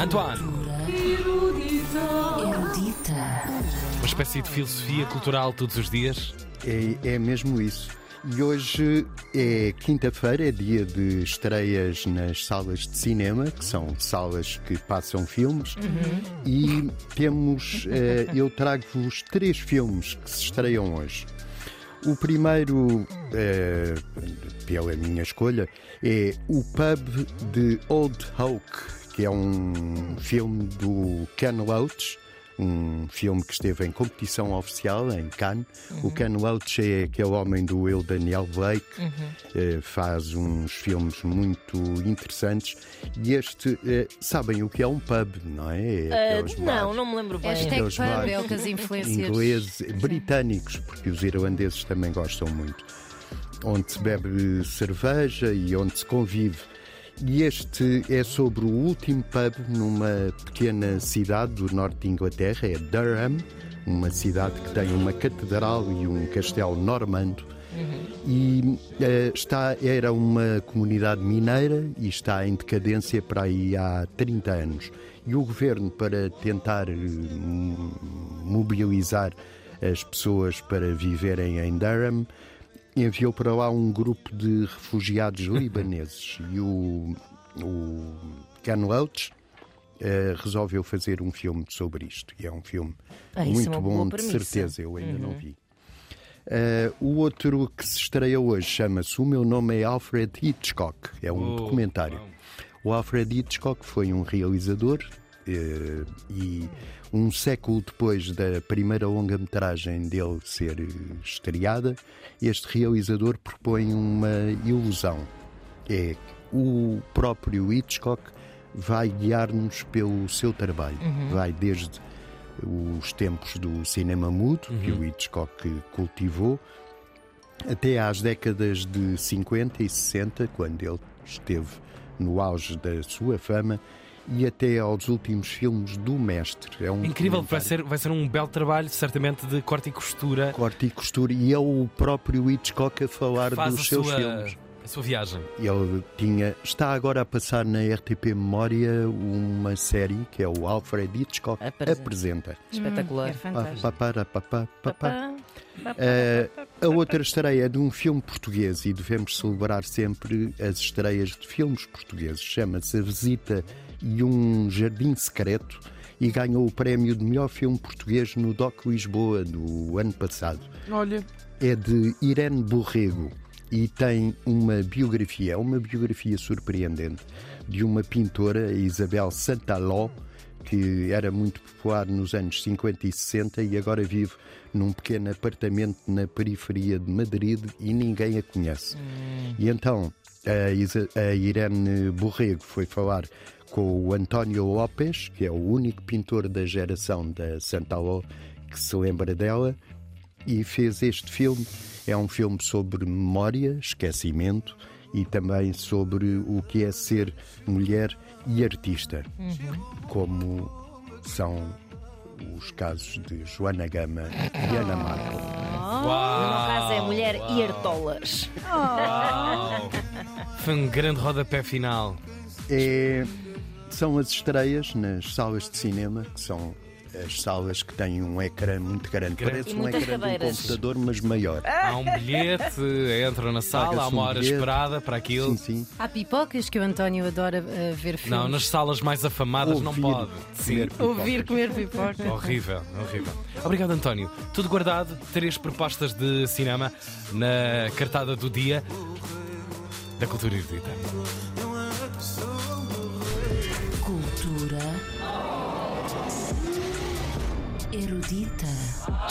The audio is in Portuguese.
Antoine, Erudita. uma espécie de filosofia cultural todos os dias. É, é mesmo isso. E hoje é quinta-feira, é dia de estreias nas salas de cinema, que são salas que passam filmes. E temos, eh, eu trago-vos três filmes que se estreiam hoje. O primeiro, eh, pela minha escolha, é O Pub de Old Oak, que é um filme do Ken Loach, um filme que esteve em competição oficial em Cannes. O Ken Loach é aquele homem do Will Daniel Blake, eh, faz uns filmes muito interessantes. E este, eh, sabem o que é um pub, não é? É aqueles não, bares não me lembro bem. Hashtag pub bares é o que as influências. ingleses, britânicos, porque os irlandeses também gostam muito, onde se bebe cerveja e onde se convive. E este é sobre o último pub numa pequena cidade do norte de Inglaterra, é Durham, uma cidade que tem uma catedral e um castelo normando. E eh, está, era uma comunidade mineira e está em decadência para aí há 30 anos. E o governo, para tentar eh, mo- mobilizar as pessoas para viverem em Durham, enviou para lá um grupo de refugiados libaneses. E o, o Ken Loach eh, resolveu fazer um filme sobre isto. E é um filme Ah, é muito uma bom, de certeza. Eu ainda não vi. Eh, o outro que se estreia hoje chama-se O Meu Nome é Alfred Hitchcock. É um Oh, documentário. uau. O Alfred Hitchcock foi um realizador e um século depois da primeira longa-metragem dele ser eh, estreada, este realizador propõe uma ilusão. É o próprio Hitchcock vai guiar-nos pelo seu trabalho. Vai desde os tempos do cinema mudo, que o Hitchcock cultivou, até às décadas de 50 e 60, quando ele esteve no auge da sua fama, e até aos últimos filmes do mestre. É um Incrível, vai ser, vai ser um belo trabalho, certamente, de corte e costura. corte e costura, e é o próprio Hitchcock a falar dos seus sua, filmes. A sua viagem. Ele tinha, está agora a passar na RTP Memória uma série que é o Alfred Hitchcock Apresenta. apresenta. Espetacular. A outra estreia é de um filme português e devemos celebrar sempre as estreias de filmes portugueses. Chama-se A Visita e um Jardim Secreto e ganhou o prémio de melhor filme português no DOC Lisboa do ano passado. Olha, É de Irene Borrego e tem uma biografia, uma biografia surpreendente de uma pintora, Isabel Santaló, que era muito popular nos anos 50 e 60 e agora vive num pequeno apartamento na periferia de Madrid e ninguém a conhece. E então a Irene Borrego foi falar com o António Lopes, que é o único pintor da geração da Santaló que se lembra dela, e fez este filme. É um filme sobre memória, esquecimento e também sobre o que é ser mulher e artista, como são os casos de Joana Gama e Ana Marco. No caso é mulher e artolas. foi um grande rodapé final. É- são as estreias nas salas de cinema, que são as salas que têm um ecrã muito grande. Grande. Parece um ecrã de um cadeiras. computador, mas maior. Há um bilhete, entra na sala, há uma um hora bilhete. esperada para aquilo. Sim, sim. Há pipocas que o António adora eh, ver filmes. Não, nas salas mais afamadas não Ouvir pode. Sim. comer. Ouvir comer pipoca. Horrível, horrível. Obrigado, António. Tudo guardado, três propostas de cinema na cartada do dia da Cultura Erudita. Cultura erudita.